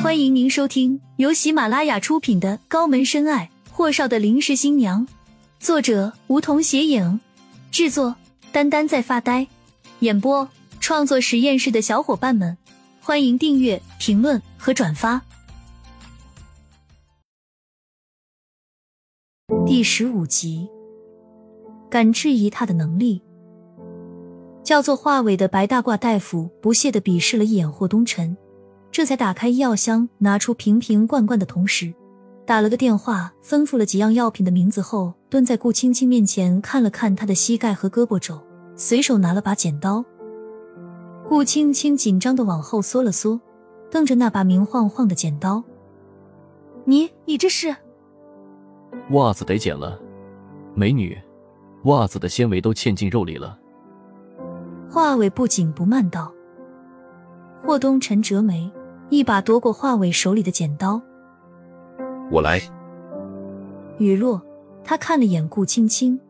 欢迎您收听由喜马拉雅出品的《高门深爱：霍少的临时新娘》，作者梧桐斜影，制作丹丹在发呆，演播创作实验室的小伙伴们，欢迎订阅、评论和转发。第十五集，敢质疑他的能力。叫做华伟的白大褂大夫不屑的鄙视了一眼霍东辰。这才打开医药箱，拿出瓶瓶罐罐的同时，打了个电话，吩咐了几样药品的名字后，蹲在顾青青面前看了看她的膝盖和胳膊肘，随手拿了把剪刀。顾青青紧张的往后缩了缩，瞪着那把明晃晃的剪刀：“你你这是？袜子得剪了，美女，袜子的纤维都嵌进肉里了。”话尾不紧不慢道。霍东辰折眉。一把夺过华伟手里的剪刀，我来。雨落，他看了眼顾青青，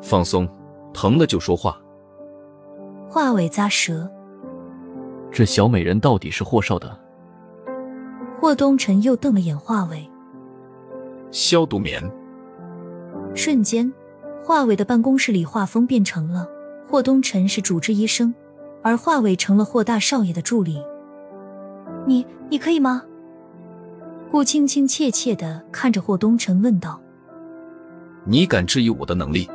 放松，疼了就说话。华伟咂舌，这小美人到底是霍少的？霍东辰又瞪了眼华伟，消毒棉。瞬间，华伟的办公室里画风变成了霍东辰是主治医生，而华伟成了霍大少爷的助理。你你可以吗？顾青青怯怯的看着霍东辰问道：“你敢质疑我的能力？”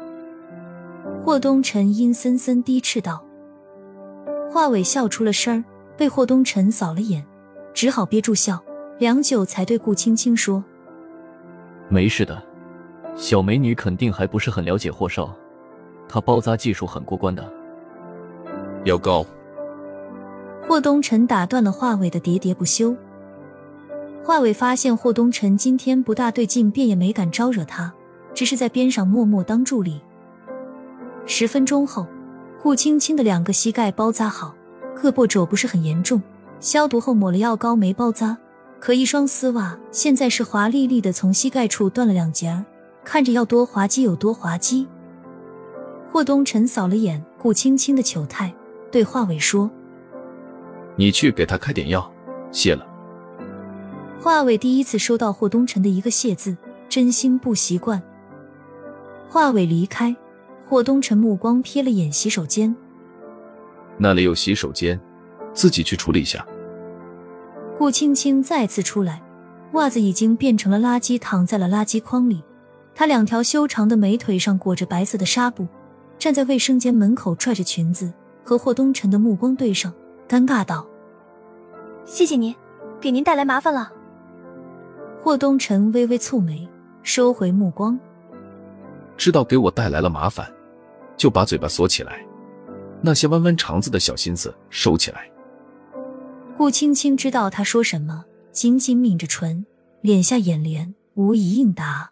霍东辰阴森森低斥道。华伟笑出了声儿，被霍东辰扫了眼，只好憋住笑，良久才对顾青青说：“没事的，小美女肯定还不是很了解霍少，她包扎技术很过关的。”要高。霍东辰打断了华伟的喋喋不休。华伟发现霍东辰今天不大对劲，便也没敢招惹他，只是在边上默默当助理。十分钟后，顾青青的两个膝盖包扎好，胳膊肘不是很严重，消毒后抹了药膏没包扎，可一双丝袜现在是滑沥沥的，从膝盖处断了两截儿，看着要多滑稽有多滑稽。霍东辰扫了眼顾青青的糗态，对华伟说。你去给他开点药，谢了。华伟第一次收到霍东辰的一个谢字，真心不习惯。华伟离开，霍东辰目光瞥了眼洗手间，那里有洗手间，自己去处理一下。顾青青再次出来，袜子已经变成了垃圾，躺在了垃圾筐里。她两条修长的美腿上裹着白色的纱布，站在卫生间门口拽着裙子，和霍东辰的目光对上。尴尬道：“谢谢您，给您带来麻烦了。”霍东辰微微蹙眉，收回目光。知道给我带来了麻烦，就把嘴巴锁起来，那些弯弯肠子的小心思收起来。顾青青知道他说什么，紧紧抿着唇，敛下眼帘，无以应答。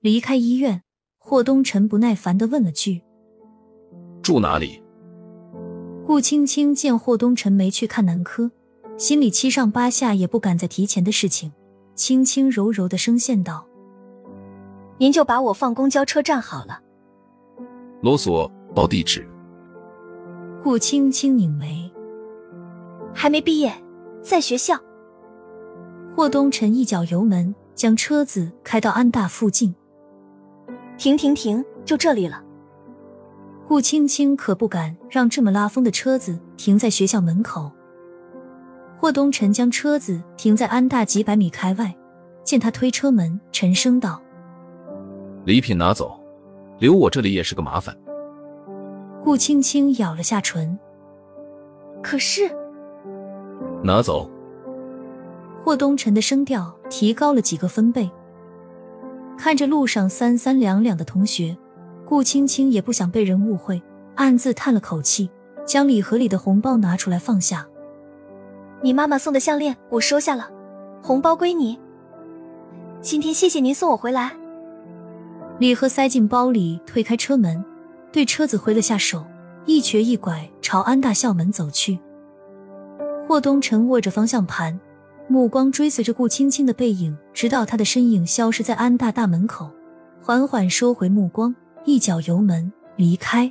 离开医院，霍东辰不耐烦的问了句：“住哪里？”顾青青见霍东辰没去看男科，心里七上八下，也不敢再提前的事情，轻轻柔柔的声线道：“您就把我放公交车站好了。”罗索，报地址。顾青青拧眉：“还没毕业，在学校。”霍东辰一脚油门，将车子开到安大附近。停停停，就这里了。顾青青可不敢让这么拉风的车子停在学校门口。霍东辰将车子停在安大几百米开外，见他推车门，沉声道：“礼品拿走，留我这里也是个麻烦。”顾青青咬了下唇，可是拿走。霍东辰的声调提高了几个分贝，看着路上三三两两的同学。顾青青也不想被人误会，暗自叹了口气，将礼盒里的红包拿出来放下。你妈妈送的项链我收下了，红包归你。今天谢谢您送我回来。礼盒塞进包里，推开车门，对车子挥了下手，一瘸一拐朝安大校门走去。霍东辰握着方向盘，目光追随着顾青青的背影，直到她的身影消失在安大大门口，缓缓收回目光。一脚油门离开。